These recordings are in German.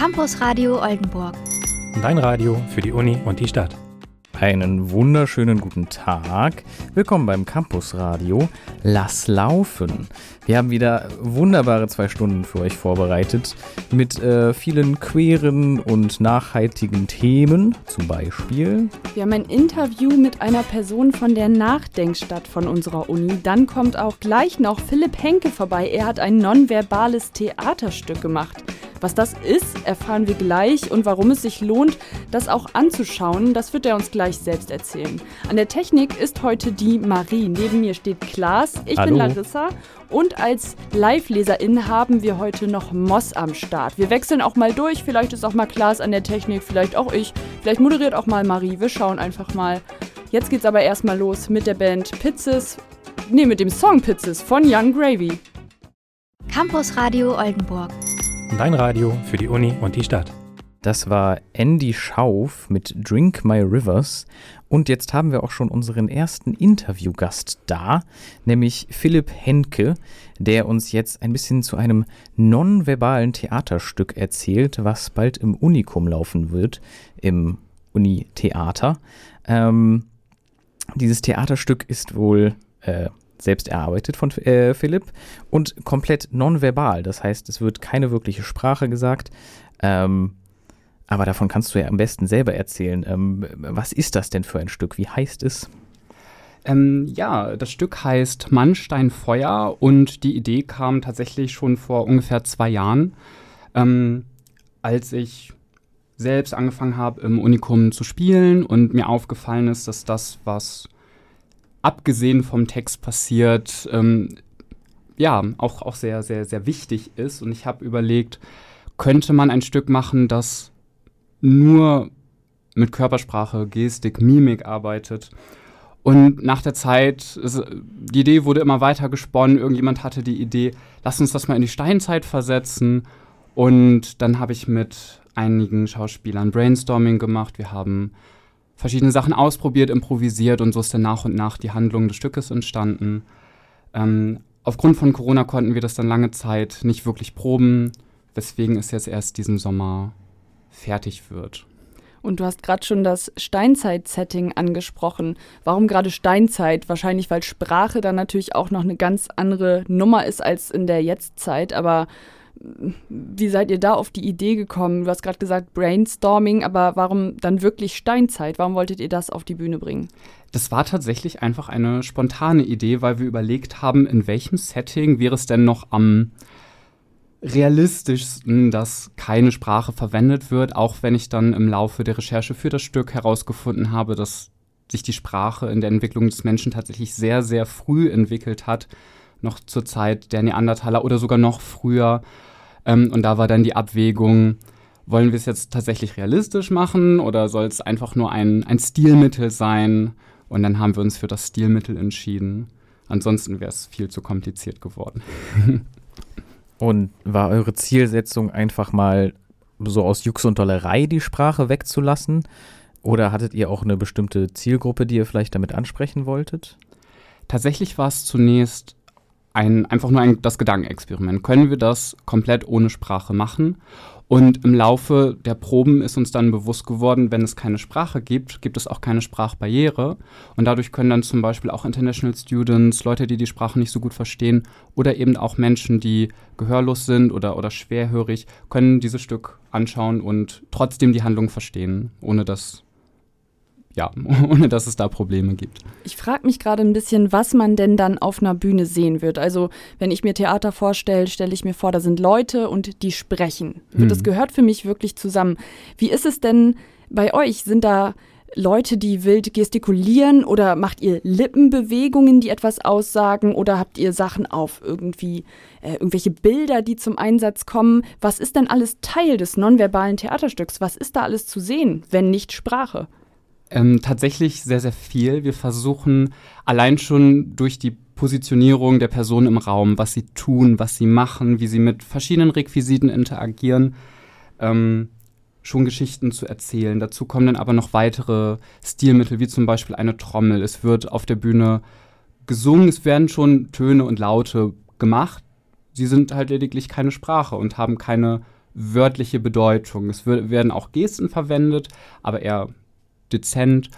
Campus Radio Oldenburg. Dein Radio für die Uni und die Stadt. Einen wunderschönen guten Tag. Willkommen beim Campus Radio. Lass laufen. Wir haben wieder wunderbare zwei Stunden für euch vorbereitet mit äh, vielen queeren und nachhaltigen Themen. Zum Beispiel. Wir haben ein Interview mit einer Person von der Nachdenkstadt von unserer Uni. Dann kommt auch gleich noch Philipp Henke vorbei. Er hat ein nonverbales Theaterstück gemacht. Was das ist, erfahren wir gleich und warum es sich lohnt, das auch anzuschauen, das wird er uns gleich selbst erzählen. An der Technik ist heute die Marie. Neben mir steht Klaas, ich Hallo. bin Larissa und als Live-Leserin haben wir heute noch Moss am Start. Wir wechseln auch mal durch, vielleicht ist auch mal Klaas an der Technik, vielleicht auch ich, vielleicht moderiert auch mal Marie. Wir schauen einfach mal. Jetzt geht's aber erstmal los mit der Band Pizzes, nee, mit dem Song Pizzes von Young Gravy. Campus Radio Oldenburg. Dein Radio für die Uni und die Stadt. Das war Andy Schauf mit Drink My Rivers. Und jetzt haben wir auch schon unseren ersten Interviewgast da, nämlich Philipp Henke, der uns jetzt ein bisschen zu einem nonverbalen Theaterstück erzählt, was bald im Unikum laufen wird, im Uni-Theater. Ähm, dieses Theaterstück ist wohl äh, selbst erarbeitet von äh, Philipp und komplett nonverbal. Das heißt, es wird keine wirkliche Sprache gesagt. Ähm, aber davon kannst du ja am besten selber erzählen. Ähm, was ist das denn für ein Stück? Wie heißt es? Ähm, ja, das Stück heißt Mannstein Feuer und die Idee kam tatsächlich schon vor ungefähr zwei Jahren, ähm, als ich selbst angefangen habe, im Unikum zu spielen und mir aufgefallen ist, dass das, was abgesehen vom Text passiert, ähm, ja, auch, auch sehr, sehr, sehr wichtig ist. Und ich habe überlegt, könnte man ein Stück machen, das nur mit Körpersprache, Gestik, Mimik arbeitet. Und nach der Zeit, die Idee wurde immer weiter gesponnen. Irgendjemand hatte die Idee, lass uns das mal in die Steinzeit versetzen. Und dann habe ich mit einigen Schauspielern Brainstorming gemacht. Wir haben verschiedene Sachen ausprobiert, improvisiert und so ist dann nach und nach die Handlung des Stückes entstanden. Ähm, aufgrund von Corona konnten wir das dann lange Zeit nicht wirklich proben, weswegen es jetzt erst diesen Sommer fertig wird. Und du hast gerade schon das Steinzeit-Setting angesprochen. Warum gerade Steinzeit? Wahrscheinlich, weil Sprache dann natürlich auch noch eine ganz andere Nummer ist als in der Jetztzeit. Aber wie seid ihr da auf die Idee gekommen? Du hast gerade gesagt Brainstorming, aber warum dann wirklich Steinzeit? Warum wolltet ihr das auf die Bühne bringen? Das war tatsächlich einfach eine spontane Idee, weil wir überlegt haben, in welchem Setting wäre es denn noch am realistischsten, dass keine Sprache verwendet wird, auch wenn ich dann im Laufe der Recherche für das Stück herausgefunden habe, dass sich die Sprache in der Entwicklung des Menschen tatsächlich sehr, sehr früh entwickelt hat, noch zur Zeit der Neandertaler oder sogar noch früher. Ähm, und da war dann die Abwägung, wollen wir es jetzt tatsächlich realistisch machen oder soll es einfach nur ein, ein Stilmittel sein? Und dann haben wir uns für das Stilmittel entschieden. Ansonsten wäre es viel zu kompliziert geworden. Und war eure Zielsetzung einfach mal so aus Jux und Dollerei die Sprache wegzulassen? Oder hattet ihr auch eine bestimmte Zielgruppe, die ihr vielleicht damit ansprechen wolltet? Tatsächlich war es zunächst ein, einfach nur ein, das Gedankenexperiment. Können wir das komplett ohne Sprache machen? Und im Laufe der Proben ist uns dann bewusst geworden, wenn es keine Sprache gibt, gibt es auch keine Sprachbarriere. Und dadurch können dann zum Beispiel auch International Students, Leute, die die Sprache nicht so gut verstehen, oder eben auch Menschen, die gehörlos sind oder, oder schwerhörig, können dieses Stück anschauen und trotzdem die Handlung verstehen, ohne dass ja, ohne dass es da Probleme gibt. Ich frage mich gerade ein bisschen, was man denn dann auf einer Bühne sehen wird. Also, wenn ich mir Theater vorstelle, stelle ich mir vor, da sind Leute und die sprechen. Hm. Das gehört für mich wirklich zusammen. Wie ist es denn bei euch? Sind da Leute, die wild gestikulieren oder macht ihr Lippenbewegungen, die etwas aussagen oder habt ihr Sachen auf irgendwie äh, irgendwelche Bilder, die zum Einsatz kommen? Was ist denn alles Teil des nonverbalen Theaterstücks? Was ist da alles zu sehen, wenn nicht Sprache? Ähm, tatsächlich sehr, sehr viel. Wir versuchen allein schon durch die Positionierung der Person im Raum, was sie tun, was sie machen, wie sie mit verschiedenen Requisiten interagieren, ähm, schon Geschichten zu erzählen. Dazu kommen dann aber noch weitere Stilmittel, wie zum Beispiel eine Trommel. Es wird auf der Bühne gesungen, es werden schon Töne und Laute gemacht. Sie sind halt lediglich keine Sprache und haben keine wörtliche Bedeutung. Es werden auch Gesten verwendet, aber eher dezent.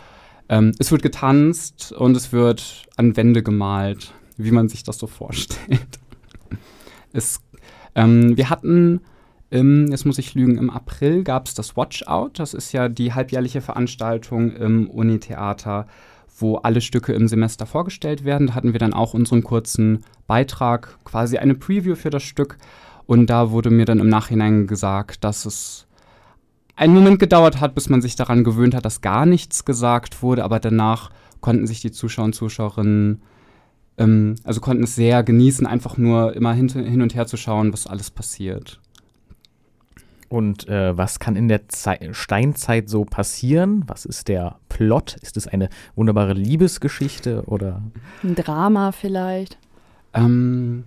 Ähm, es wird getanzt und es wird an Wände gemalt, wie man sich das so vorstellt. es, ähm, wir hatten, im, jetzt muss ich lügen, im April gab es das Watch Out. Das ist ja die halbjährliche Veranstaltung im Unitheater, wo alle Stücke im Semester vorgestellt werden. Da hatten wir dann auch unseren kurzen Beitrag, quasi eine Preview für das Stück. Und da wurde mir dann im Nachhinein gesagt, dass es einen Moment gedauert hat, bis man sich daran gewöhnt hat, dass gar nichts gesagt wurde, aber danach konnten sich die Zuschauer und Zuschauerinnen, ähm, also konnten es sehr genießen, einfach nur immer hin, hin und her zu schauen, was alles passiert. Und äh, was kann in der Zei Steinzeit so passieren? Was ist der Plot? Ist es eine wunderbare Liebesgeschichte oder? Ein Drama vielleicht? Ähm,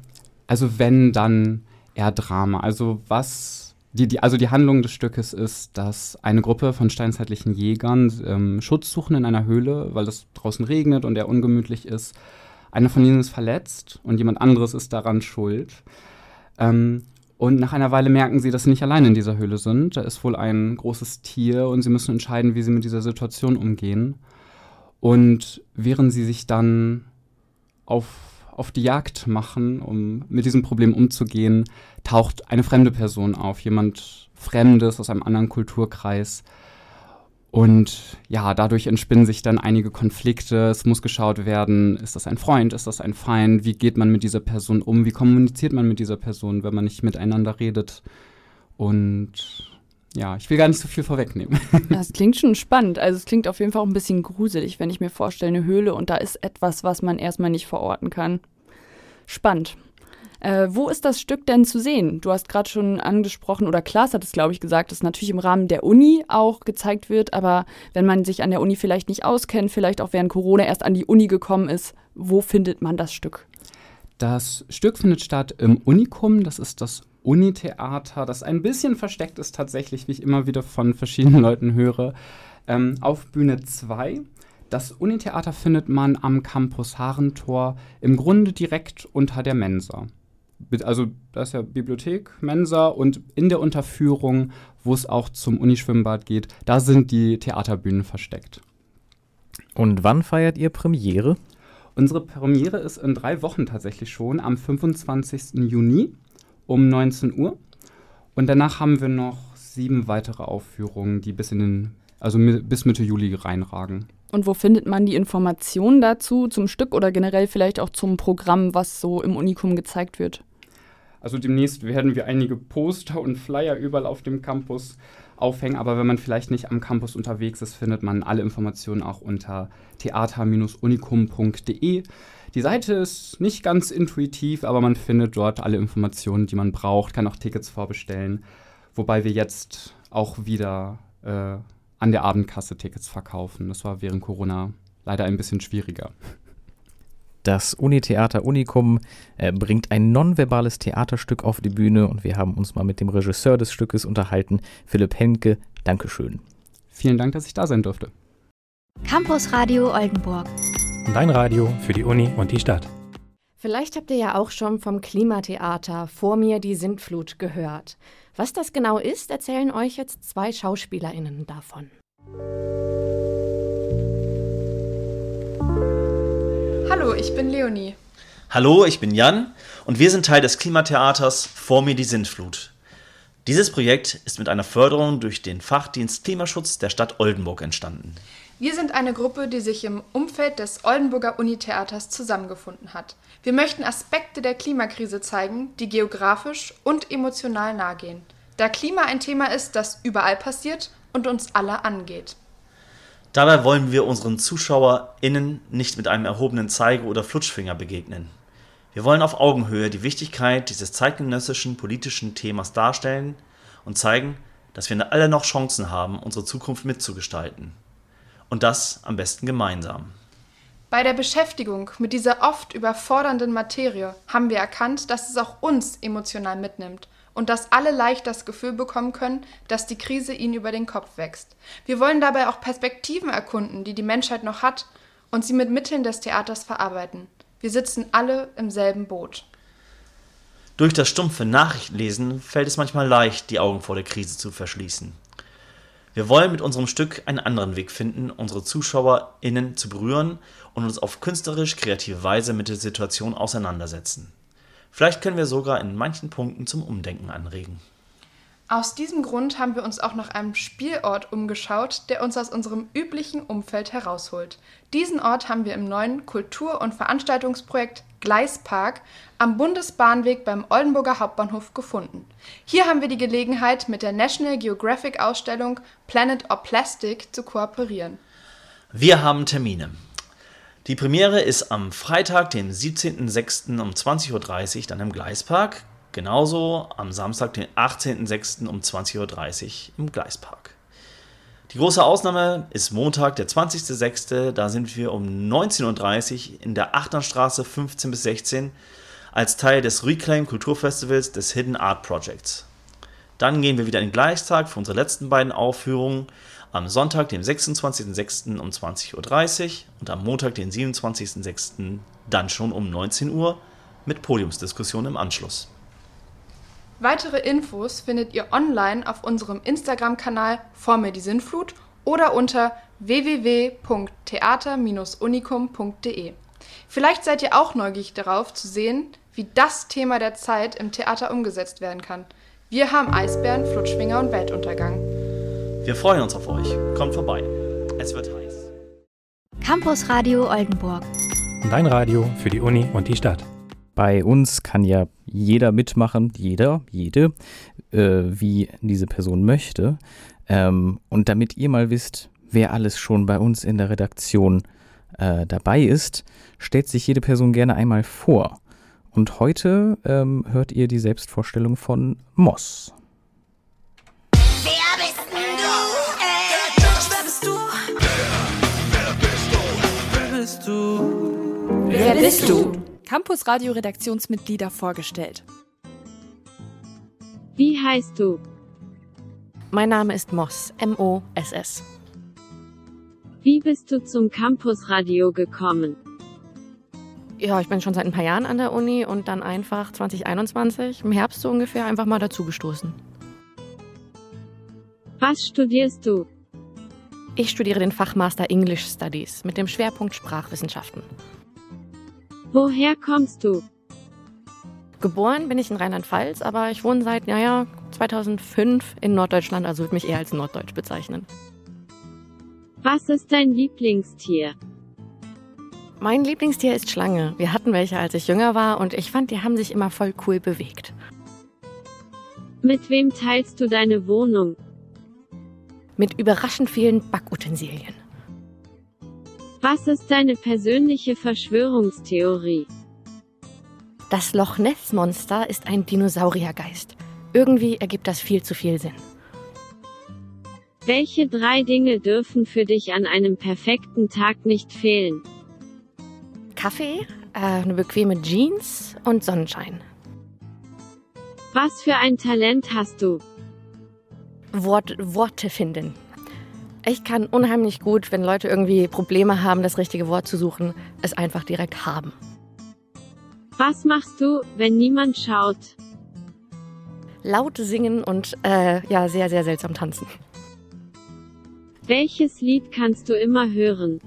also wenn, dann eher Drama. Also was die, die, also die Handlung des Stückes ist, dass eine Gruppe von steinzeitlichen Jägern ähm, Schutz suchen in einer Höhle, weil es draußen regnet und er ungemütlich ist. Einer von ihnen ist verletzt und jemand anderes ist daran schuld. Ähm, und nach einer Weile merken sie, dass sie nicht allein in dieser Höhle sind. Da ist wohl ein großes Tier und sie müssen entscheiden, wie sie mit dieser Situation umgehen. Und während sie sich dann auf auf die Jagd machen, um mit diesem Problem umzugehen, taucht eine fremde Person auf, jemand Fremdes aus einem anderen Kulturkreis. Und ja, dadurch entspinnen sich dann einige Konflikte. Es muss geschaut werden, ist das ein Freund, ist das ein Feind, wie geht man mit dieser Person um, wie kommuniziert man mit dieser Person, wenn man nicht miteinander redet. Und ja, ich will gar nicht so viel vorwegnehmen. Das klingt schon spannend. Also es klingt auf jeden Fall auch ein bisschen gruselig, wenn ich mir vorstelle, eine Höhle und da ist etwas, was man erstmal nicht verorten kann. Spannend. Äh, wo ist das Stück denn zu sehen? Du hast gerade schon angesprochen, oder Klaas hat es, glaube ich, gesagt, dass natürlich im Rahmen der Uni auch gezeigt wird, aber wenn man sich an der Uni vielleicht nicht auskennt, vielleicht auch während Corona erst an die Uni gekommen ist, wo findet man das Stück? Das Stück findet statt im Unikum, das ist das Unitheater, das ein bisschen versteckt ist tatsächlich, wie ich immer wieder von verschiedenen Leuten höre, ähm, auf Bühne 2. Das Unitheater findet man am Campus Harentor, im Grunde direkt unter der Mensa. Also da ist ja Bibliothek, Mensa und in der Unterführung, wo es auch zum Unischwimmbad geht, da sind die Theaterbühnen versteckt. Und wann feiert ihr Premiere? Unsere Premiere ist in drei Wochen tatsächlich schon, am 25. Juni um 19 Uhr. Und danach haben wir noch sieben weitere Aufführungen, die bis in den, also bis Mitte Juli reinragen. Und wo findet man die Informationen dazu, zum Stück oder generell vielleicht auch zum Programm, was so im Unikum gezeigt wird? Also demnächst werden wir einige Poster und Flyer überall auf dem Campus aufhängen, aber wenn man vielleicht nicht am Campus unterwegs ist, findet man alle Informationen auch unter theater-unicum.de. Die Seite ist nicht ganz intuitiv, aber man findet dort alle Informationen, die man braucht, kann auch Tickets vorbestellen, wobei wir jetzt auch wieder äh, an der Abendkasse Tickets verkaufen. Das war während Corona leider ein bisschen schwieriger. Das Unitheater Unicum äh, bringt ein nonverbales Theaterstück auf die Bühne und wir haben uns mal mit dem Regisseur des Stückes unterhalten, Philipp Henke. Dankeschön. Vielen Dank, dass ich da sein durfte. Campus Radio Oldenburg. Dein Radio für die Uni und die Stadt. Vielleicht habt ihr ja auch schon vom Klimatheater Vor mir die Sintflut gehört. Was das genau ist, erzählen euch jetzt zwei SchauspielerInnen davon. Hallo, ich bin Leonie. Hallo, ich bin Jan und wir sind Teil des Klimatheaters Vor mir die Sintflut. Dieses Projekt ist mit einer Förderung durch den Fachdienst Klimaschutz der Stadt Oldenburg entstanden. Wir sind eine Gruppe, die sich im Umfeld des Oldenburger Unitheaters zusammengefunden hat. Wir möchten Aspekte der Klimakrise zeigen, die geografisch und emotional nahe gehen. Da Klima ein Thema ist, das überall passiert und uns alle angeht. Dabei wollen wir unseren ZuschauerInnen nicht mit einem erhobenen Zeige- oder Flutschfinger begegnen. Wir wollen auf Augenhöhe die Wichtigkeit dieses zeitgenössischen politischen Themas darstellen und zeigen, dass wir alle noch Chancen haben, unsere Zukunft mitzugestalten. Und das am besten gemeinsam. Bei der Beschäftigung mit dieser oft überfordernden Materie haben wir erkannt, dass es auch uns emotional mitnimmt und dass alle leicht das Gefühl bekommen können, dass die Krise ihnen über den Kopf wächst. Wir wollen dabei auch Perspektiven erkunden, die die Menschheit noch hat, und sie mit Mitteln des Theaters verarbeiten. Wir sitzen alle im selben Boot. Durch das stumpfe Nachrichtenlesen fällt es manchmal leicht, die Augen vor der Krise zu verschließen. Wir wollen mit unserem Stück einen anderen Weg finden, unsere ZuschauerInnen zu berühren und uns auf künstlerisch-kreative Weise mit der Situation auseinandersetzen. Vielleicht können wir sogar in manchen Punkten zum Umdenken anregen. Aus diesem Grund haben wir uns auch nach einem Spielort umgeschaut, der uns aus unserem üblichen Umfeld herausholt. Diesen Ort haben wir im neuen Kultur- und Veranstaltungsprojekt Gleispark am Bundesbahnweg beim Oldenburger Hauptbahnhof gefunden. Hier haben wir die Gelegenheit, mit der National Geographic Ausstellung Planet or Plastic zu kooperieren. Wir haben Termine. Die Premiere ist am Freitag, den 17.06. um 20.30 Uhr dann im Gleispark. Genauso am Samstag, den 18.06. um 20.30 Uhr im Gleispark. Die große Ausnahme ist Montag, der 20.06. Da sind wir um 19.30 Uhr in der Achternstraße 15 bis 16 als Teil des Reclaim Kulturfestivals des Hidden Art Projects. Dann gehen wir wieder in den Gleistag für unsere letzten beiden Aufführungen am Sonntag, dem 26.06. um 20.30 Uhr und am Montag, den 27.06. dann schon um 19 Uhr mit Podiumsdiskussion im Anschluss. Weitere Infos findet ihr online auf unserem Instagram-Kanal Vor mir die Sinnflut oder unter www.theater-unicum.de. Vielleicht seid ihr auch neugierig darauf zu sehen, wie das Thema der Zeit im Theater umgesetzt werden kann. Wir haben Eisbären, Flutschfinger und Weltuntergang. Wir freuen uns auf euch. Kommt vorbei. Es wird heiß. Campus Radio Oldenburg. Dein Radio für die Uni und die Stadt. Bei uns kann ja jeder mitmachen, jeder, jede, äh, wie diese Person möchte. Ähm, und damit ihr mal wisst, wer alles schon bei uns in der Redaktion äh, dabei ist, stellt sich jede Person gerne einmal vor. Und heute ähm, hört ihr die Selbstvorstellung von Moss. Wer bist du? Wer bist du? Campus Radio Redaktionsmitglieder vorgestellt. Wie heißt du? Mein Name ist Moss, M-O-S-S. Wie bist du zum Campus Radio gekommen? Ja, ich bin schon seit ein paar Jahren an der Uni und dann einfach 2021, im Herbst so ungefähr, einfach mal dazugestoßen. Was studierst du? Ich studiere den Fachmaster English Studies mit dem Schwerpunkt Sprachwissenschaften. Woher kommst du? Geboren bin ich in Rheinland-Pfalz, aber ich wohne seit, naja, 2005 in Norddeutschland, also würde mich eher als Norddeutsch bezeichnen. Was ist dein Lieblingstier? Mein Lieblingstier ist Schlange. Wir hatten welche, als ich jünger war und ich fand, die haben sich immer voll cool bewegt. Mit wem teilst du deine Wohnung? Mit überraschend vielen Backutensilien. Was ist deine persönliche Verschwörungstheorie? Das Loch Ness Monster ist ein Dinosauriergeist. Irgendwie ergibt das viel zu viel Sinn. Welche drei Dinge dürfen für dich an einem perfekten Tag nicht fehlen? Kaffee, äh, eine bequeme Jeans und Sonnenschein. Was für ein Talent hast du? Wort, Worte finden. Ich kann unheimlich gut, wenn Leute irgendwie Probleme haben, das richtige Wort zu suchen, es einfach direkt haben. Was machst du, wenn niemand schaut? Laut singen und äh, ja, sehr, sehr seltsam tanzen. Welches Lied kannst du immer hören?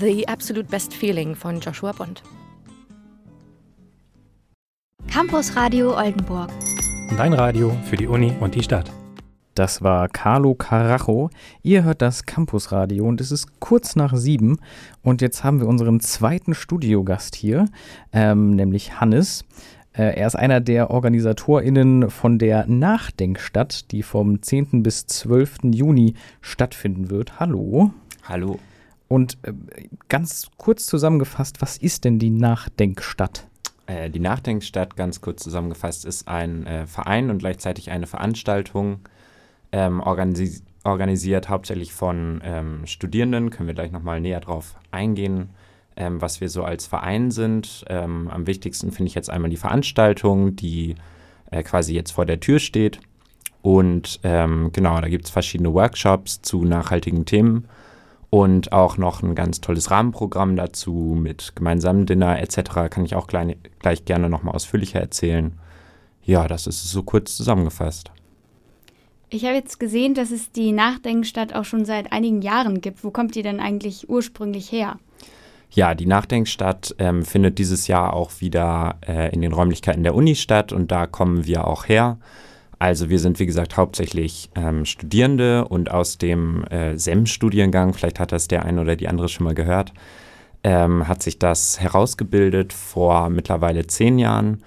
The Absolute Best Feeling von Joshua Bond. Campus Radio Oldenburg. Dein Radio für die Uni und die Stadt. Das war Carlo Carajo. Ihr hört das Campusradio und es ist kurz nach sieben. Und jetzt haben wir unseren zweiten Studiogast hier, ähm, nämlich Hannes. Äh, er ist einer der OrganisatorInnen von der Nachdenkstadt, die vom 10. bis 12. Juni stattfinden wird. Hallo. Hallo. Und äh, ganz kurz zusammengefasst, was ist denn die Nachdenkstadt? Äh, die Nachdenkstadt, ganz kurz zusammengefasst, ist ein äh, Verein und gleichzeitig eine Veranstaltung, ähm, organisi organisiert hauptsächlich von ähm, Studierenden. Können wir gleich nochmal näher drauf eingehen, ähm, was wir so als Verein sind. Ähm, am wichtigsten finde ich jetzt einmal die Veranstaltung, die äh, quasi jetzt vor der Tür steht. Und ähm, genau, da gibt es verschiedene Workshops zu nachhaltigen Themen. Und auch noch ein ganz tolles Rahmenprogramm dazu mit gemeinsamen Dinner etc. Kann ich auch gleich, gleich gerne nochmal ausführlicher erzählen. Ja, das ist so kurz zusammengefasst. Ich habe jetzt gesehen, dass es die Nachdenkstadt auch schon seit einigen Jahren gibt. Wo kommt die denn eigentlich ursprünglich her? Ja, die Nachdenkstadt ähm, findet dieses Jahr auch wieder äh, in den Räumlichkeiten der Uni statt und da kommen wir auch her. Also wir sind, wie gesagt, hauptsächlich ähm, Studierende und aus dem äh, SEM-Studiengang, vielleicht hat das der eine oder die andere schon mal gehört, ähm, hat sich das herausgebildet vor mittlerweile zehn Jahren.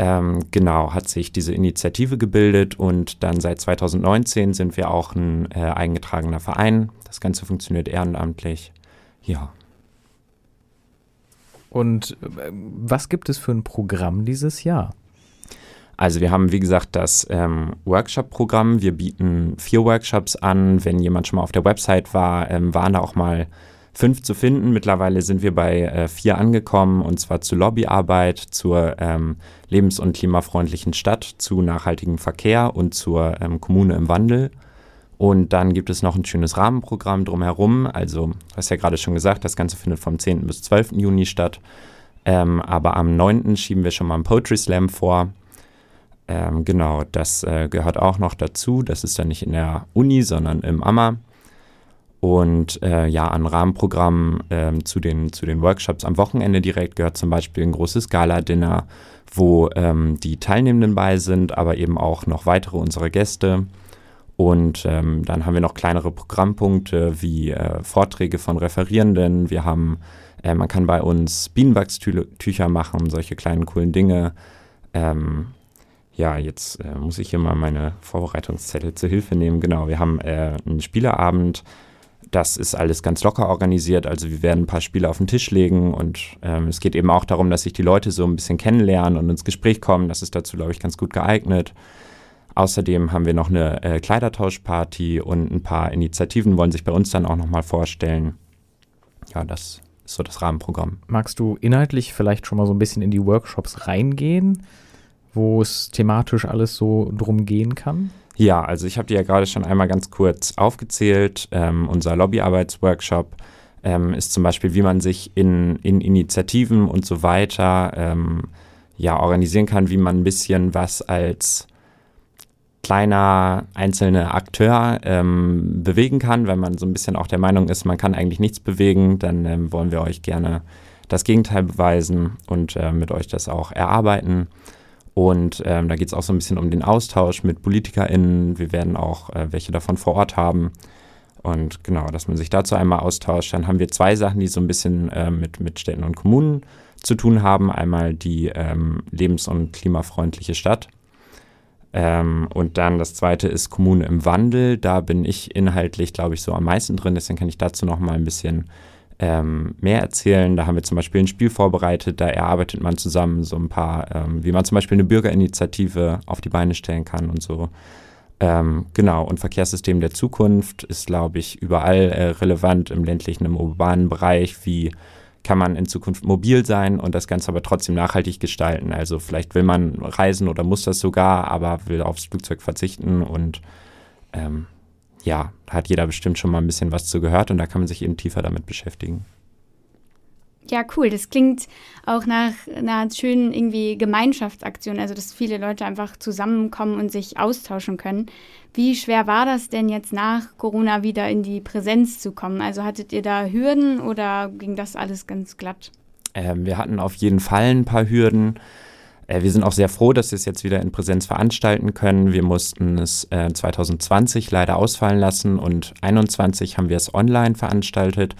Ähm, genau, hat sich diese Initiative gebildet und dann seit 2019 sind wir auch ein äh, eingetragener Verein. Das Ganze funktioniert ehrenamtlich. Ja. Und äh, was gibt es für ein Programm dieses Jahr? Also wir haben, wie gesagt, das ähm, Workshop-Programm. Wir bieten vier Workshops an. Wenn jemand schon mal auf der Website war, ähm, waren da auch mal fünf zu finden. Mittlerweile sind wir bei äh, vier angekommen, und zwar zur Lobbyarbeit, zur ähm, lebens- und klimafreundlichen Stadt, zu nachhaltigem Verkehr und zur ähm, Kommune im Wandel. Und dann gibt es noch ein schönes Rahmenprogramm drumherum. Also, du hast ja gerade schon gesagt, das Ganze findet vom 10. bis 12. Juni statt. Ähm, aber am 9. schieben wir schon mal einen Poetry Slam vor. Ähm, genau, das äh, gehört auch noch dazu. Das ist dann nicht in der Uni, sondern im AMA. Und äh, ja, an Rahmenprogrammen ähm, zu, den, zu den Workshops am Wochenende direkt gehört zum Beispiel ein großes Gala-Dinner, wo ähm, die Teilnehmenden bei sind, aber eben auch noch weitere unserer Gäste. Und ähm, dann haben wir noch kleinere Programmpunkte wie äh, Vorträge von Referierenden. Wir haben, äh, man kann bei uns Bienenwachstücher machen, solche kleinen coolen Dinge. Ähm, ja, jetzt äh, muss ich hier mal meine Vorbereitungszettel zur Hilfe nehmen. Genau, wir haben äh, einen Spieleabend. Das ist alles ganz locker organisiert. Also wir werden ein paar Spiele auf den Tisch legen und ähm, es geht eben auch darum, dass sich die Leute so ein bisschen kennenlernen und ins Gespräch kommen. Das ist dazu, glaube ich, ganz gut geeignet. Außerdem haben wir noch eine äh, Kleidertauschparty und ein paar Initiativen wollen sich bei uns dann auch nochmal vorstellen. Ja, das ist so das Rahmenprogramm. Magst du inhaltlich vielleicht schon mal so ein bisschen in die Workshops reingehen? Wo es thematisch alles so drum gehen kann? Ja, also ich habe dir ja gerade schon einmal ganz kurz aufgezählt. Ähm, unser Lobbyarbeitsworkshop ähm, ist zum Beispiel, wie man sich in, in Initiativen und so weiter ähm, ja, organisieren kann, wie man ein bisschen was als kleiner einzelner Akteur ähm, bewegen kann. Wenn man so ein bisschen auch der Meinung ist, man kann eigentlich nichts bewegen, dann ähm, wollen wir euch gerne das Gegenteil beweisen und äh, mit euch das auch erarbeiten. Und ähm, da geht es auch so ein bisschen um den Austausch mit PolitikerInnen. Wir werden auch äh, welche davon vor Ort haben. Und genau, dass man sich dazu einmal austauscht. Dann haben wir zwei Sachen, die so ein bisschen äh, mit, mit Städten und Kommunen zu tun haben. Einmal die ähm, lebens- und klimafreundliche Stadt. Ähm, und dann das zweite ist Kommune im Wandel. Da bin ich inhaltlich, glaube ich, so am meisten drin. Deswegen kann ich dazu noch mal ein bisschen ähm, mehr erzählen. Da haben wir zum Beispiel ein Spiel vorbereitet, da erarbeitet man zusammen so ein paar, ähm, wie man zum Beispiel eine Bürgerinitiative auf die Beine stellen kann und so. Ähm, genau, und Verkehrssystem der Zukunft ist, glaube ich, überall äh, relevant im ländlichen, im urbanen Bereich. Wie kann man in Zukunft mobil sein und das Ganze aber trotzdem nachhaltig gestalten? Also vielleicht will man reisen oder muss das sogar, aber will aufs Flugzeug verzichten und ähm, ja, da hat jeder bestimmt schon mal ein bisschen was zu gehört und da kann man sich eben tiefer damit beschäftigen. Ja, cool. Das klingt auch nach einer schönen irgendwie Gemeinschaftsaktion, also dass viele Leute einfach zusammenkommen und sich austauschen können. Wie schwer war das denn jetzt nach Corona wieder in die Präsenz zu kommen? Also hattet ihr da Hürden oder ging das alles ganz glatt? Ähm, wir hatten auf jeden Fall ein paar Hürden. Äh, wir sind auch sehr froh, dass wir es jetzt wieder in Präsenz veranstalten können. Wir mussten es äh, 2020 leider ausfallen lassen und 2021 haben wir es online veranstaltet.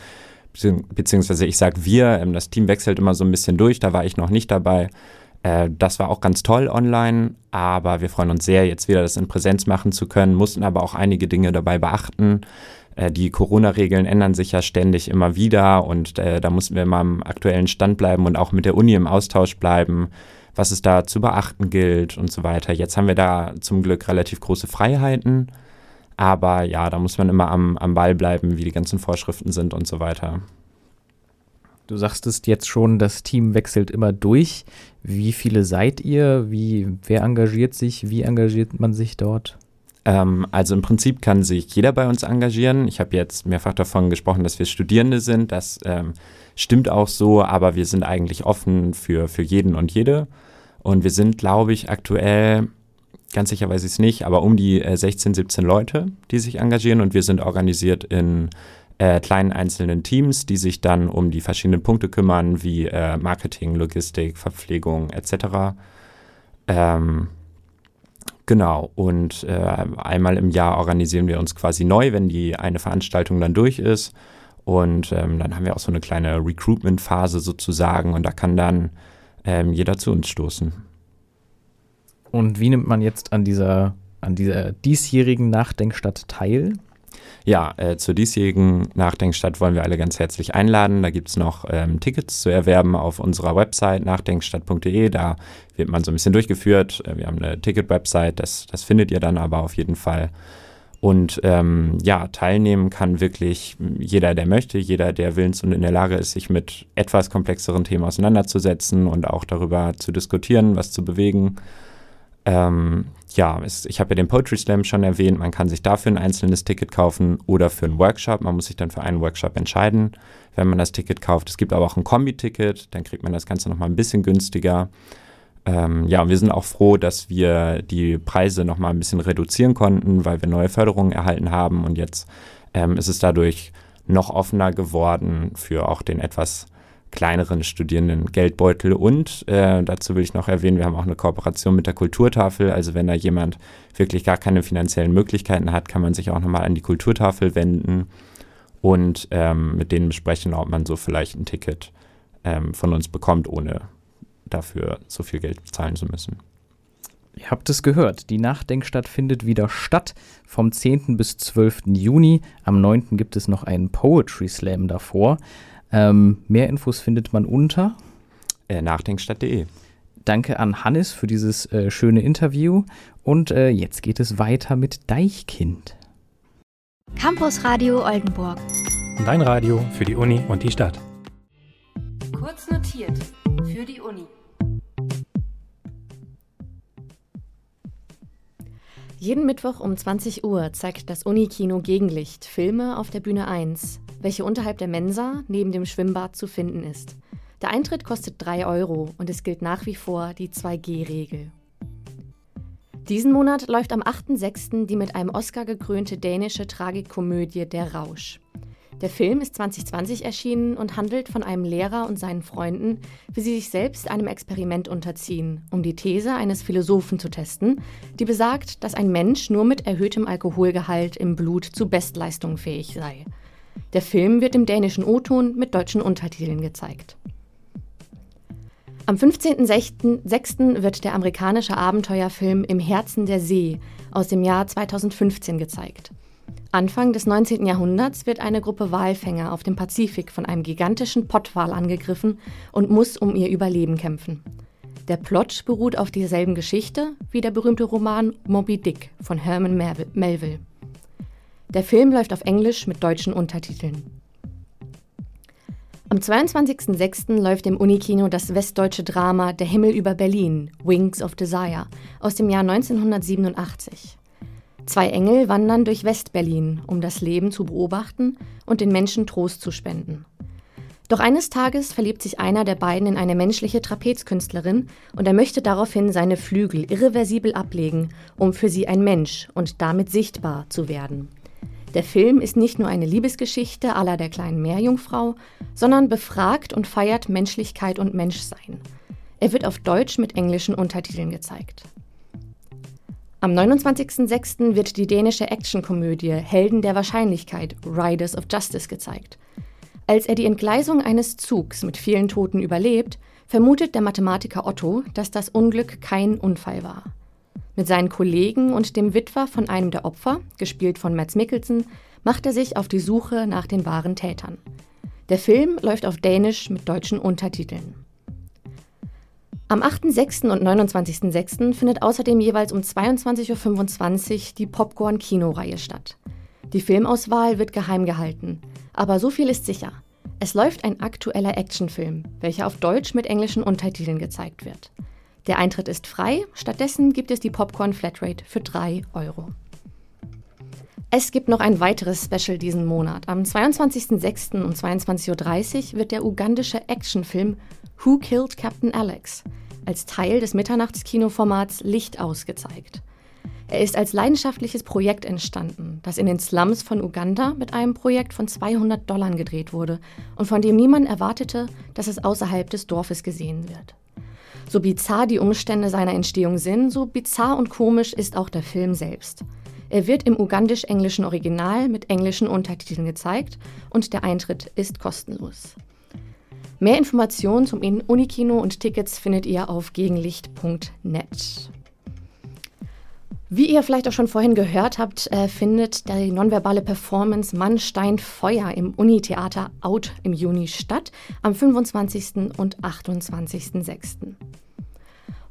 Beziehungsweise ich sage wir, ähm, das Team wechselt immer so ein bisschen durch, da war ich noch nicht dabei. Äh, das war auch ganz toll online, aber wir freuen uns sehr, jetzt wieder das in Präsenz machen zu können, mussten aber auch einige Dinge dabei beachten. Äh, die Corona-Regeln ändern sich ja ständig immer wieder und äh, da mussten wir immer am aktuellen Stand bleiben und auch mit der Uni im Austausch bleiben was es da zu beachten gilt und so weiter. Jetzt haben wir da zum Glück relativ große Freiheiten, aber ja, da muss man immer am, am Ball bleiben, wie die ganzen Vorschriften sind und so weiter. Du sagtest jetzt schon, das Team wechselt immer durch. Wie viele seid ihr? Wie, wer engagiert sich? Wie engagiert man sich dort? Ähm, also im Prinzip kann sich jeder bei uns engagieren. Ich habe jetzt mehrfach davon gesprochen, dass wir Studierende sind. Das ähm, stimmt auch so, aber wir sind eigentlich offen für, für jeden und jede. Und wir sind, glaube ich, aktuell, ganz sicher weiß ich es nicht, aber um die äh, 16, 17 Leute, die sich engagieren. Und wir sind organisiert in äh, kleinen einzelnen Teams, die sich dann um die verschiedenen Punkte kümmern, wie äh, Marketing, Logistik, Verpflegung etc. Ähm, genau, und äh, einmal im Jahr organisieren wir uns quasi neu, wenn die eine Veranstaltung dann durch ist. Und ähm, dann haben wir auch so eine kleine Recruitment-Phase sozusagen und da kann dann ähm, jeder zu uns stoßen. Und wie nimmt man jetzt an dieser, an dieser diesjährigen Nachdenkstadt teil? Ja, äh, zur diesjährigen Nachdenkstadt wollen wir alle ganz herzlich einladen. Da gibt es noch ähm, Tickets zu erwerben auf unserer Website nachdenkstadt.de. Da wird man so ein bisschen durchgeführt. Äh, wir haben eine Ticket-Website, das, das findet ihr dann aber auf jeden Fall. Und ähm, ja, teilnehmen kann wirklich jeder, der möchte, jeder, der willens und in der Lage ist, sich mit etwas komplexeren Themen auseinanderzusetzen und auch darüber zu diskutieren, was zu bewegen. Ähm, ja, es, ich habe ja den Poetry Slam schon erwähnt, man kann sich dafür ein einzelnes Ticket kaufen oder für einen Workshop. Man muss sich dann für einen Workshop entscheiden, wenn man das Ticket kauft. Es gibt aber auch ein Kombi-Ticket, dann kriegt man das Ganze nochmal ein bisschen günstiger. Ähm, ja, und wir sind auch froh, dass wir die Preise nochmal ein bisschen reduzieren konnten, weil wir neue Förderungen erhalten haben und jetzt ähm, ist es dadurch noch offener geworden für auch den etwas kleineren Studierenden Geldbeutel. Und äh, dazu will ich noch erwähnen, wir haben auch eine Kooperation mit der Kulturtafel. Also wenn da jemand wirklich gar keine finanziellen Möglichkeiten hat, kann man sich auch nochmal an die Kulturtafel wenden und ähm, mit denen besprechen, ob man so vielleicht ein Ticket ähm, von uns bekommt, ohne dafür so viel Geld bezahlen zu müssen. Ihr habt es gehört, die Nachdenkstatt findet wieder statt vom 10. bis 12. Juni. Am 9. gibt es noch einen Poetry Slam davor. Ähm, mehr Infos findet man unter äh, nachdenkstadt.de. Danke an Hannes für dieses äh, schöne Interview und äh, jetzt geht es weiter mit Deichkind. Campus Radio Oldenburg. Dein Radio für die Uni und die Stadt. Kurz notiert für die Uni. Jeden Mittwoch um 20 Uhr zeigt das Unikino Gegenlicht Filme auf der Bühne 1, welche unterhalb der Mensa neben dem Schwimmbad zu finden ist. Der Eintritt kostet 3 Euro und es gilt nach wie vor die 2G-Regel. Diesen Monat läuft am 8.6. die mit einem Oscar gekrönte dänische Tragikkomödie Der Rausch. Der Film ist 2020 erschienen und handelt von einem Lehrer und seinen Freunden, wie sie sich selbst einem Experiment unterziehen, um die These eines Philosophen zu testen, die besagt, dass ein Mensch nur mit erhöhtem Alkoholgehalt im Blut zu Bestleistung fähig sei. Der Film wird im dänischen O-Ton mit deutschen Untertiteln gezeigt. Am 15.06. wird der amerikanische Abenteuerfilm Im Herzen der See aus dem Jahr 2015 gezeigt. Anfang des 19. Jahrhunderts wird eine Gruppe Walfänger auf dem Pazifik von einem gigantischen Pottwal angegriffen und muss um ihr Überleben kämpfen. Der Plot beruht auf derselben Geschichte wie der berühmte Roman Moby Dick von Herman Melville. Der Film läuft auf Englisch mit deutschen Untertiteln. Am 22.06. läuft im Unikino das westdeutsche Drama Der Himmel über Berlin, Wings of Desire, aus dem Jahr 1987. Zwei Engel wandern durch Westberlin, um das Leben zu beobachten und den Menschen Trost zu spenden. Doch eines Tages verliebt sich einer der beiden in eine menschliche Trapezkünstlerin und er möchte daraufhin seine Flügel irreversibel ablegen, um für sie ein Mensch und damit sichtbar zu werden. Der Film ist nicht nur eine Liebesgeschichte aller der kleinen Meerjungfrau, sondern befragt und feiert Menschlichkeit und Menschsein. Er wird auf Deutsch mit englischen Untertiteln gezeigt. Am 29.06. wird die dänische Actionkomödie Helden der Wahrscheinlichkeit Riders of Justice gezeigt. Als er die Entgleisung eines Zugs mit vielen Toten überlebt, vermutet der Mathematiker Otto, dass das Unglück kein Unfall war. Mit seinen Kollegen und dem Witwer von einem der Opfer, gespielt von Mads Mikkelsen, macht er sich auf die Suche nach den wahren Tätern. Der Film läuft auf Dänisch mit deutschen Untertiteln. Am 8.6. und 29.6. findet außerdem jeweils um 22.25 Uhr die Popcorn-Kinoreihe statt. Die Filmauswahl wird geheim gehalten, aber so viel ist sicher. Es läuft ein aktueller Actionfilm, welcher auf Deutsch mit englischen Untertiteln gezeigt wird. Der Eintritt ist frei, stattdessen gibt es die Popcorn Flatrate für 3 Euro. Es gibt noch ein weiteres Special diesen Monat. Am 22.06. um 22.30 Uhr wird der ugandische Actionfilm Who Killed Captain Alex als Teil des Mitternachtskinoformats Licht ausgezeigt. Er ist als leidenschaftliches Projekt entstanden, das in den Slums von Uganda mit einem Projekt von 200 Dollar gedreht wurde und von dem niemand erwartete, dass es außerhalb des Dorfes gesehen wird. So bizarr die Umstände seiner Entstehung sind, so bizarr und komisch ist auch der Film selbst. Er wird im ugandisch-englischen Original mit englischen Untertiteln gezeigt und der Eintritt ist kostenlos. Mehr Informationen zum Unikino und Tickets findet ihr auf gegenlicht.net. Wie ihr vielleicht auch schon vorhin gehört habt, äh, findet die nonverbale Performance Mann, Stein, Feuer im Unitheater Out im Juni statt, am 25. und 28.06.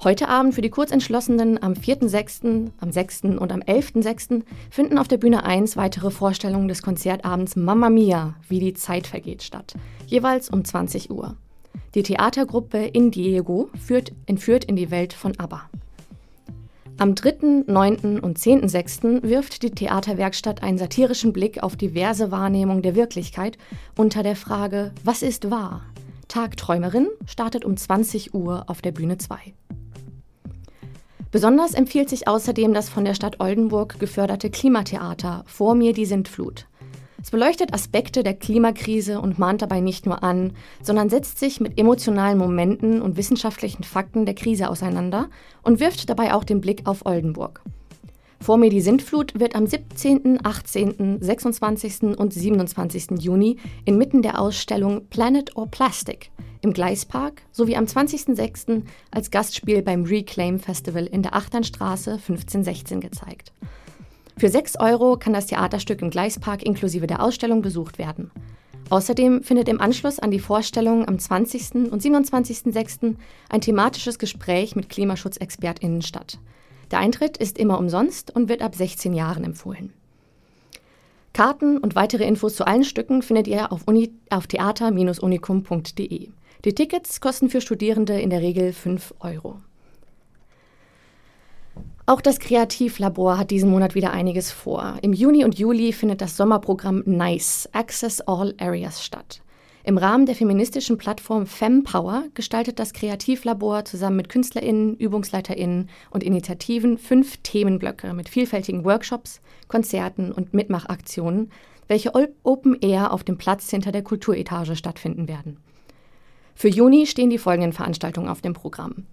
Heute Abend für die Kurzentschlossenen am 4.6., am 6. und am 11.6. finden auf der Bühne 1 weitere Vorstellungen des Konzertabends Mamma Mia, wie die Zeit vergeht statt, jeweils um 20 Uhr. Die Theatergruppe In Diego führt, entführt in die Welt von ABBA. Am 3., 9. und 10.6. wirft die Theaterwerkstatt einen satirischen Blick auf diverse Wahrnehmungen der Wirklichkeit unter der Frage Was ist wahr? Tagträumerin startet um 20 Uhr auf der Bühne 2. Besonders empfiehlt sich außerdem das von der Stadt Oldenburg geförderte Klimatheater Vor mir die Sintflut. Es beleuchtet Aspekte der Klimakrise und mahnt dabei nicht nur an, sondern setzt sich mit emotionalen Momenten und wissenschaftlichen Fakten der Krise auseinander und wirft dabei auch den Blick auf Oldenburg. Vor mir die Sintflut wird am 17., 18., 26. und 27. Juni inmitten der Ausstellung Planet or Plastic im Gleispark sowie am 20.06. als Gastspiel beim Reclaim Festival in der Achternstraße 1516 gezeigt. Für 6 Euro kann das Theaterstück im Gleispark inklusive der Ausstellung besucht werden. Außerdem findet im Anschluss an die Vorstellung am 20. und 27.06. ein thematisches Gespräch mit KlimaschutzexpertInnen statt. Der Eintritt ist immer umsonst und wird ab 16 Jahren empfohlen. Karten und weitere Infos zu allen Stücken findet ihr auf, auf theater-unicum.de. Die Tickets kosten für Studierende in der Regel 5 Euro. Auch das Kreativlabor hat diesen Monat wieder einiges vor. Im Juni und Juli findet das Sommerprogramm NICE, Access All Areas statt. Im Rahmen der feministischen Plattform FemPower gestaltet das Kreativlabor zusammen mit KünstlerInnen, ÜbungsleiterInnen und Initiativen fünf Themenblöcke mit vielfältigen Workshops, Konzerten und Mitmachaktionen, welche Open Air auf dem Platz hinter der Kulturetage stattfinden werden. Für Juni stehen die folgenden Veranstaltungen auf dem Programm.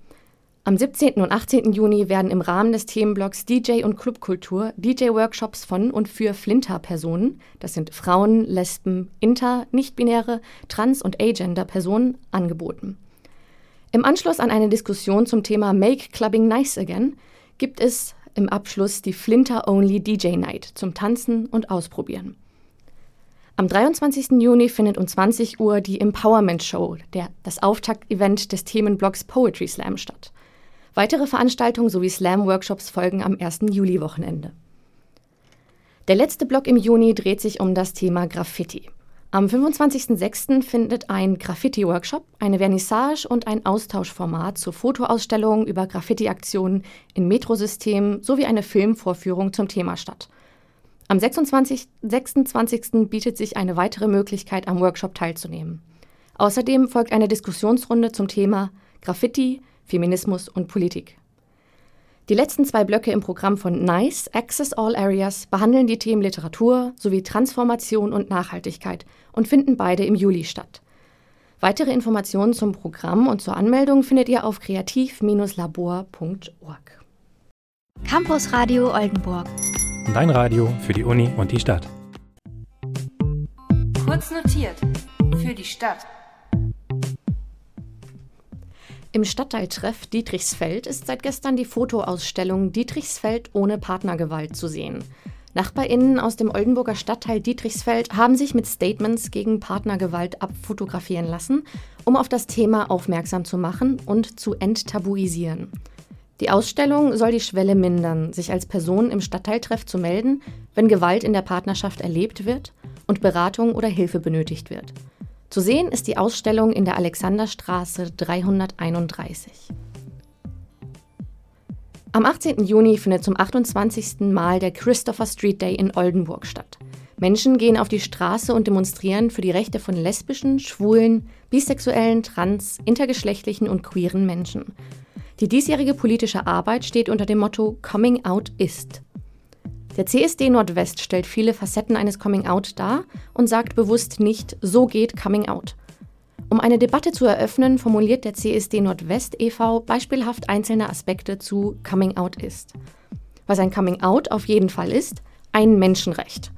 Am 17. und 18. Juni werden im Rahmen des Themenblocks DJ und Clubkultur DJ-Workshops von und für Flinter-Personen, das sind Frauen, Lesben, Inter, Nichtbinäre, Trans- und Agender-Personen, angeboten. Im Anschluss an eine Diskussion zum Thema Make Clubbing Nice Again gibt es im Abschluss die Flinter-Only DJ Night zum Tanzen und Ausprobieren. Am 23. Juni findet um 20 Uhr die Empowerment Show, der, das Auftakt-Event des Themenblocks Poetry Slam statt. Weitere Veranstaltungen sowie Slam-Workshops folgen am 1. Juli-Wochenende. Der letzte Block im Juni dreht sich um das Thema Graffiti. Am 25.06. findet ein Graffiti-Workshop, eine Vernissage und ein Austauschformat zur Fotoausstellung über Graffiti-Aktionen in Metrosystemen sowie eine Filmvorführung zum Thema statt. Am 26. 26. bietet sich eine weitere Möglichkeit, am Workshop teilzunehmen. Außerdem folgt eine Diskussionsrunde zum Thema Graffiti, Feminismus und Politik. Die letzten zwei Blöcke im Programm von NICE, Access All Areas, behandeln die Themen Literatur sowie Transformation und Nachhaltigkeit und finden beide im Juli statt. Weitere Informationen zum Programm und zur Anmeldung findet ihr auf kreativ-labor.org. Campus Radio Oldenburg. Dein Radio für die Uni und die Stadt. Kurz notiert. Für die Stadt. Im Stadtteiltreff Dietrichsfeld ist seit gestern die Fotoausstellung Dietrichsfeld ohne Partnergewalt zu sehen. NachbarInnen aus dem Oldenburger Stadtteil Dietrichsfeld haben sich mit Statements gegen Partnergewalt abfotografieren lassen, um auf das Thema aufmerksam zu machen und zu enttabuisieren. Die Ausstellung soll die Schwelle mindern, sich als Person im Stadtteiltreff zu melden, wenn Gewalt in der Partnerschaft erlebt wird und Beratung oder Hilfe benötigt wird. Zu sehen ist die Ausstellung in der Alexanderstraße 331. Am 18. Juni findet zum 28. Mal der Christopher Street Day in Oldenburg statt. Menschen gehen auf die Straße und demonstrieren für die Rechte von lesbischen, schwulen, bisexuellen, trans, intergeschlechtlichen und queeren Menschen. Die diesjährige politische Arbeit steht unter dem Motto Coming Out ist. Der CSD Nordwest stellt viele Facetten eines Coming Out dar und sagt bewusst nicht, so geht Coming Out. Um eine Debatte zu eröffnen, formuliert der CSD Nordwest e.V. beispielhaft einzelne Aspekte zu Coming Out ist. Was ein Coming Out auf jeden Fall ist, ein Menschenrecht.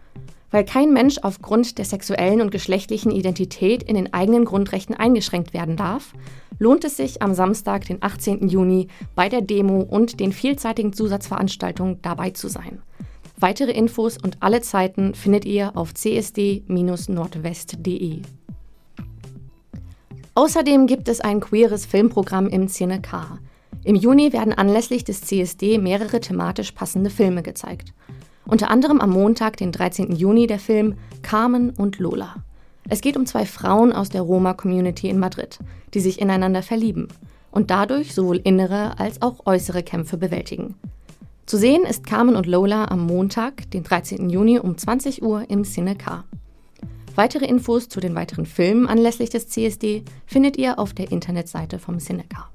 Weil kein Mensch aufgrund der sexuellen und geschlechtlichen Identität in den eigenen Grundrechten eingeschränkt werden darf, lohnt es sich am Samstag, den 18. Juni, bei der Demo und den vielzeitigen Zusatzveranstaltungen dabei zu sein. Weitere Infos und alle Zeiten findet ihr auf csd-nordwest.de. Außerdem gibt es ein queeres Filmprogramm im Cine K. Im Juni werden anlässlich des CSD mehrere thematisch passende Filme gezeigt. Unter anderem am Montag, den 13. Juni, der Film Carmen und Lola. Es geht um zwei Frauen aus der Roma-Community in Madrid, die sich ineinander verlieben und dadurch sowohl innere als auch äußere Kämpfe bewältigen. Zu sehen ist Carmen und Lola am Montag, den 13. Juni um 20 Uhr im Cine K. Weitere Infos zu den weiteren Filmen anlässlich des CSD findet ihr auf der Internetseite vom Cineca.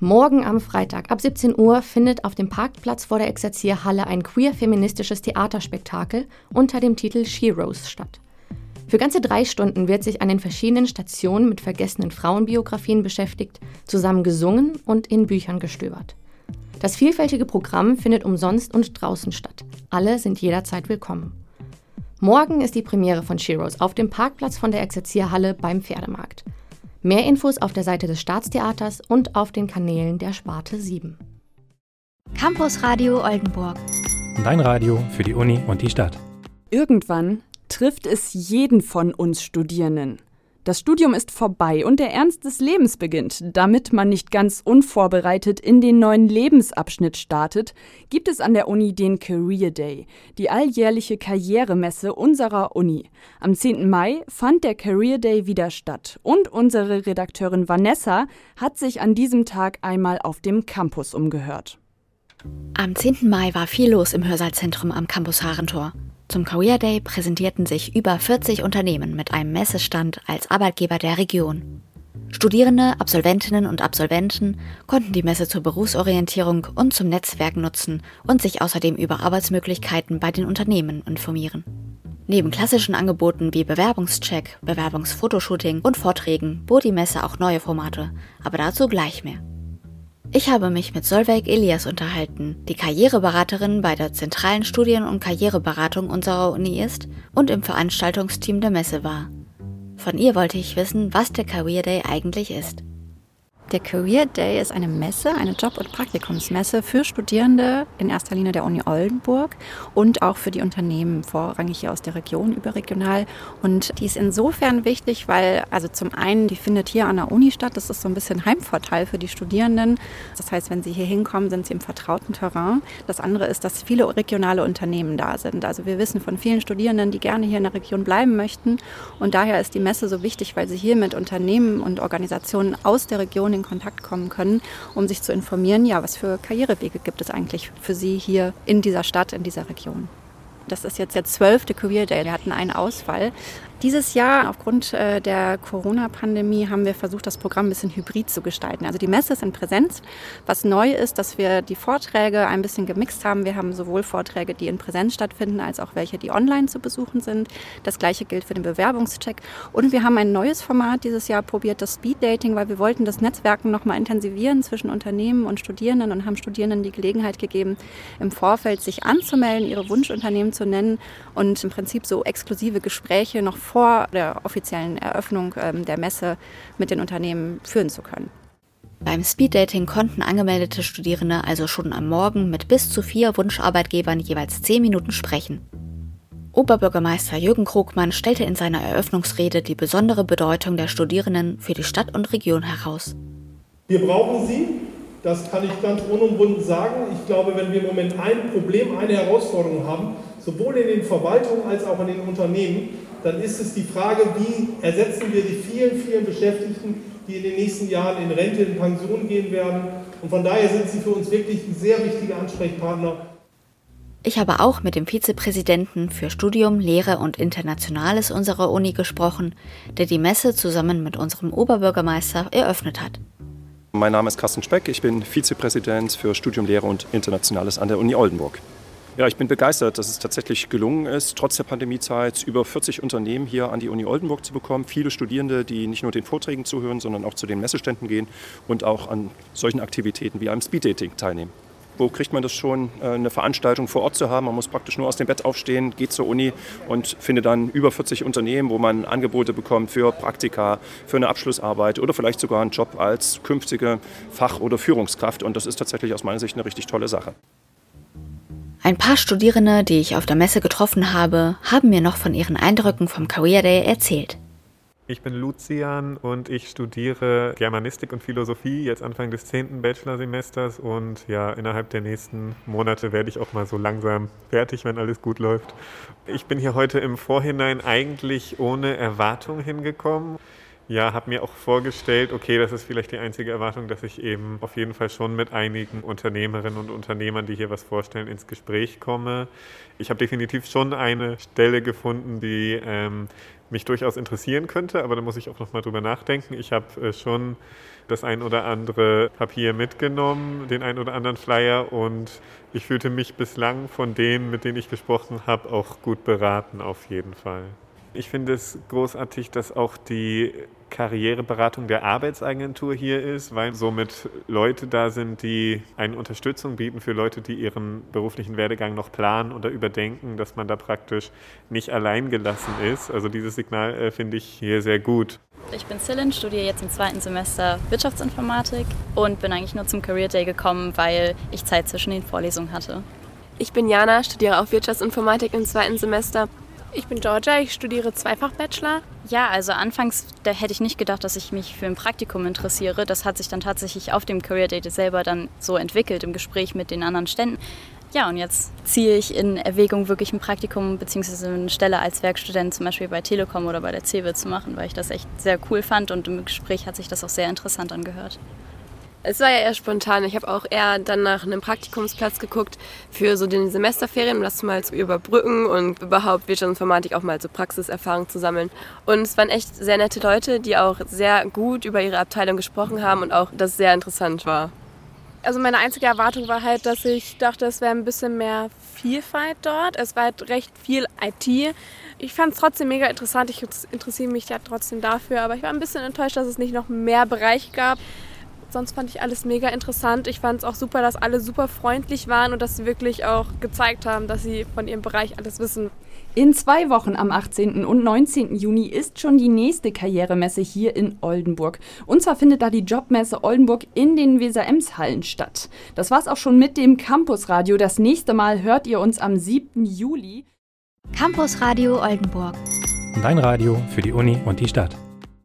Morgen am Freitag ab 17 Uhr findet auf dem Parkplatz vor der Exerzierhalle ein queer-feministisches Theaterspektakel unter dem Titel Sheroes statt. Für ganze drei Stunden wird sich an den verschiedenen Stationen mit vergessenen Frauenbiografien beschäftigt, zusammen gesungen und in Büchern gestöbert. Das vielfältige Programm findet umsonst und draußen statt. Alle sind jederzeit willkommen. Morgen ist die Premiere von Sheroes auf dem Parkplatz von der Exerzierhalle beim Pferdemarkt. Mehr Infos auf der Seite des Staatstheaters und auf den Kanälen der Sparte 7. Campus Radio Oldenburg. Dein Radio für die Uni und die Stadt. Irgendwann trifft es jeden von uns Studierenden. Das Studium ist vorbei und der Ernst des Lebens beginnt. Damit man nicht ganz unvorbereitet in den neuen Lebensabschnitt startet, gibt es an der Uni den Career Day, die alljährliche Karrieremesse unserer Uni. Am 10. Mai fand der Career Day wieder statt und unsere Redakteurin Vanessa hat sich an diesem Tag einmal auf dem Campus umgehört. Am 10. Mai war viel los im Hörsaalzentrum am Campus Harentor. Zum Career Day präsentierten sich über 40 Unternehmen mit einem Messestand als Arbeitgeber der Region. Studierende, Absolventinnen und Absolventen konnten die Messe zur Berufsorientierung und zum Netzwerken nutzen und sich außerdem über Arbeitsmöglichkeiten bei den Unternehmen informieren. Neben klassischen Angeboten wie Bewerbungscheck, Bewerbungsfotoshooting und Vorträgen bot die Messe auch neue Formate, aber dazu gleich mehr. Ich habe mich mit Solveig Elias unterhalten, die Karriereberaterin bei der zentralen Studien- und Karriereberatung unserer Uni ist und im Veranstaltungsteam der Messe war. Von ihr wollte ich wissen, was der Career Day eigentlich ist. Der Career Day ist eine Messe, eine Job- und Praktikumsmesse für Studierende in erster Linie der Uni Oldenburg und auch für die Unternehmen, vorrangig hier aus der Region überregional. Und die ist insofern wichtig, weil also zum einen, die findet hier an der Uni statt. Das ist so ein bisschen Heimvorteil für die Studierenden. Das heißt, wenn sie hier hinkommen, sind sie im vertrauten Terrain. Das andere ist, dass viele regionale Unternehmen da sind. Also wir wissen von vielen Studierenden, die gerne hier in der Region bleiben möchten. Und daher ist die Messe so wichtig, weil sie hier mit Unternehmen und Organisationen aus der Region in Kontakt kommen können, um sich zu informieren, ja, was für Karrierewege gibt es eigentlich für Sie hier in dieser Stadt, in dieser Region. Das ist jetzt der zwölfte Career Day. Wir hatten einen Ausfall. Dieses Jahr, aufgrund äh, der Corona-Pandemie, haben wir versucht, das Programm ein bisschen hybrid zu gestalten. Also die Messe ist in Präsenz. Was neu ist, dass wir die Vorträge ein bisschen gemixt haben. Wir haben sowohl Vorträge, die in Präsenz stattfinden, als auch welche, die online zu besuchen sind. Das gleiche gilt für den Bewerbungscheck. Und wir haben ein neues Format dieses Jahr probiert, das Speed Dating, weil wir wollten das Netzwerken nochmal intensivieren zwischen Unternehmen und Studierenden und haben Studierenden die Gelegenheit gegeben, im Vorfeld sich anzumelden, ihre Wunschunternehmen zu nennen und im Prinzip so exklusive Gespräche noch vor der offiziellen Eröffnung ähm, der Messe mit den Unternehmen führen zu können. Beim Speeddating konnten angemeldete Studierende also schon am Morgen mit bis zu vier Wunscharbeitgebern jeweils zehn Minuten sprechen. Oberbürgermeister Jürgen Krogmann stellte in seiner Eröffnungsrede die besondere Bedeutung der Studierenden für die Stadt und Region heraus. Wir brauchen sie, das kann ich ganz unumwunden sagen. Ich glaube, wenn wir im Moment ein Problem, eine Herausforderung haben, sowohl in den Verwaltungen als auch in den Unternehmen, dann ist es die Frage, wie ersetzen wir die vielen, vielen Beschäftigten, die in den nächsten Jahren in Rente, in Pension gehen werden Und von daher sind Sie für uns wirklich ein sehr wichtiger Ansprechpartner. Ich habe auch mit dem Vizepräsidenten für Studium, Lehre und Internationales unserer Uni gesprochen, der die Messe zusammen mit unserem Oberbürgermeister eröffnet hat. Mein Name ist Carsten Speck, ich bin Vizepräsident für Studium, Lehre und Internationales an der Uni Oldenburg. Ja, ich bin begeistert, dass es tatsächlich gelungen ist, trotz der Pandemiezeit über 40 Unternehmen hier an die Uni Oldenburg zu bekommen. Viele Studierende, die nicht nur den Vorträgen zuhören, sondern auch zu den Messeständen gehen und auch an solchen Aktivitäten wie einem Speeddating teilnehmen. Wo kriegt man das schon, äh, eine Veranstaltung vor Ort zu haben? Man muss praktisch nur aus dem Bett aufstehen, geht zur Uni und findet dann über 40 Unternehmen, wo man Angebote bekommt für Praktika, für eine Abschlussarbeit oder vielleicht sogar einen Job als künftige Fach- oder Führungskraft. Und das ist tatsächlich aus meiner Sicht eine richtig tolle Sache. Ein paar Studierende, die ich auf der Messe getroffen habe, haben mir noch von ihren Eindrücken vom Career Day erzählt. Ich bin Lucian und ich studiere Germanistik und Philosophie jetzt Anfang des 10. Bachelorsemesters und ja, innerhalb der nächsten Monate werde ich auch mal so langsam fertig, wenn alles gut läuft. Ich bin hier heute im Vorhinein eigentlich ohne Erwartung hingekommen. Ja, habe mir auch vorgestellt, okay, das ist vielleicht die einzige Erwartung, dass ich eben auf jeden Fall schon mit einigen Unternehmerinnen und Unternehmern, die hier was vorstellen, ins Gespräch komme. Ich habe definitiv schon eine Stelle gefunden, die ähm, mich durchaus interessieren könnte, aber da muss ich auch nochmal drüber nachdenken. Ich habe äh, schon das ein oder andere Papier mitgenommen, den ein oder anderen Flyer und ich fühlte mich bislang von denen, mit denen ich gesprochen habe, auch gut beraten auf jeden Fall. Ich finde es großartig, dass auch die Karriereberatung der Arbeitsagentur hier ist, weil somit Leute da sind, die eine Unterstützung bieten für Leute, die ihren beruflichen Werdegang noch planen oder überdenken, dass man da praktisch nicht allein gelassen ist. Also dieses Signal äh, finde ich hier sehr gut. Ich bin Cillin, studiere jetzt im zweiten Semester Wirtschaftsinformatik und bin eigentlich nur zum Career Day gekommen, weil ich Zeit zwischen den Vorlesungen hatte. Ich bin Jana, studiere auch Wirtschaftsinformatik im zweiten Semester ich bin Georgia, ich studiere Zweifach-Bachelor. Ja, also anfangs da hätte ich nicht gedacht, dass ich mich für ein Praktikum interessiere. Das hat sich dann tatsächlich auf dem Career Date selber dann so entwickelt im Gespräch mit den anderen Ständen. Ja, und jetzt ziehe ich in Erwägung, wirklich ein Praktikum bzw. eine Stelle als Werkstudent zum Beispiel bei Telekom oder bei der CEWE zu machen, weil ich das echt sehr cool fand und im Gespräch hat sich das auch sehr interessant angehört. Es war ja eher spontan. Ich habe auch eher dann nach einem Praktikumsplatz geguckt für so den Semesterferien, um das mal zu überbrücken und überhaupt Wirtschaftsinformatik auch mal so Praxiserfahrung zu sammeln. Und es waren echt sehr nette Leute, die auch sehr gut über ihre Abteilung gesprochen haben und auch das sehr interessant war. Also meine einzige Erwartung war halt, dass ich dachte, es wäre ein bisschen mehr Vielfalt dort. Es war halt recht viel IT. Ich fand es trotzdem mega interessant. Ich interessiere mich ja trotzdem dafür, aber ich war ein bisschen enttäuscht, dass es nicht noch mehr Bereiche gab. Sonst fand ich alles mega interessant. Ich fand es auch super, dass alle super freundlich waren und dass sie wirklich auch gezeigt haben, dass sie von ihrem Bereich alles wissen. In zwei Wochen am 18. und 19. Juni ist schon die nächste Karrieremesse hier in Oldenburg. Und zwar findet da die Jobmesse Oldenburg in den Weser-Ems-Hallen statt. Das war's auch schon mit dem Campusradio. Das nächste Mal hört ihr uns am 7. Juli. Campusradio Oldenburg. Dein Radio für die Uni und die Stadt.